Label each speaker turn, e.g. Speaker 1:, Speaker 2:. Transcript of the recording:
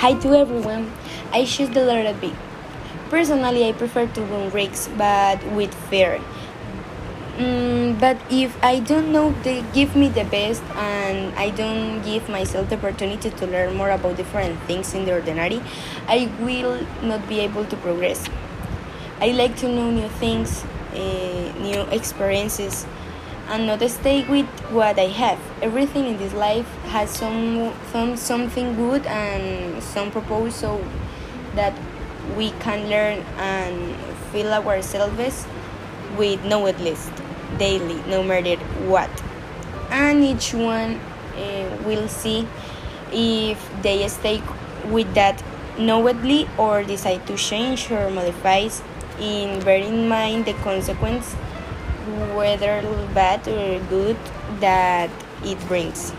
Speaker 1: Hi to everyone. I choose the letter B. Personally, I prefer to run risks, but with fear. Mm, but if I don't know they give me the best and I don't give myself the opportunity to learn more about different things in the ordinary, I will not be able to progress. I like to know new things, uh, new experiences, and not stay with what I have. Everything in this life has some, some something good and some purpose so that we can learn and feel ourselves with knowledge daily, no matter what. And each one uh, will see if they stay with that knowingly or decide to change or modify in bearing in mind the consequence, whether bad or good, that it brings.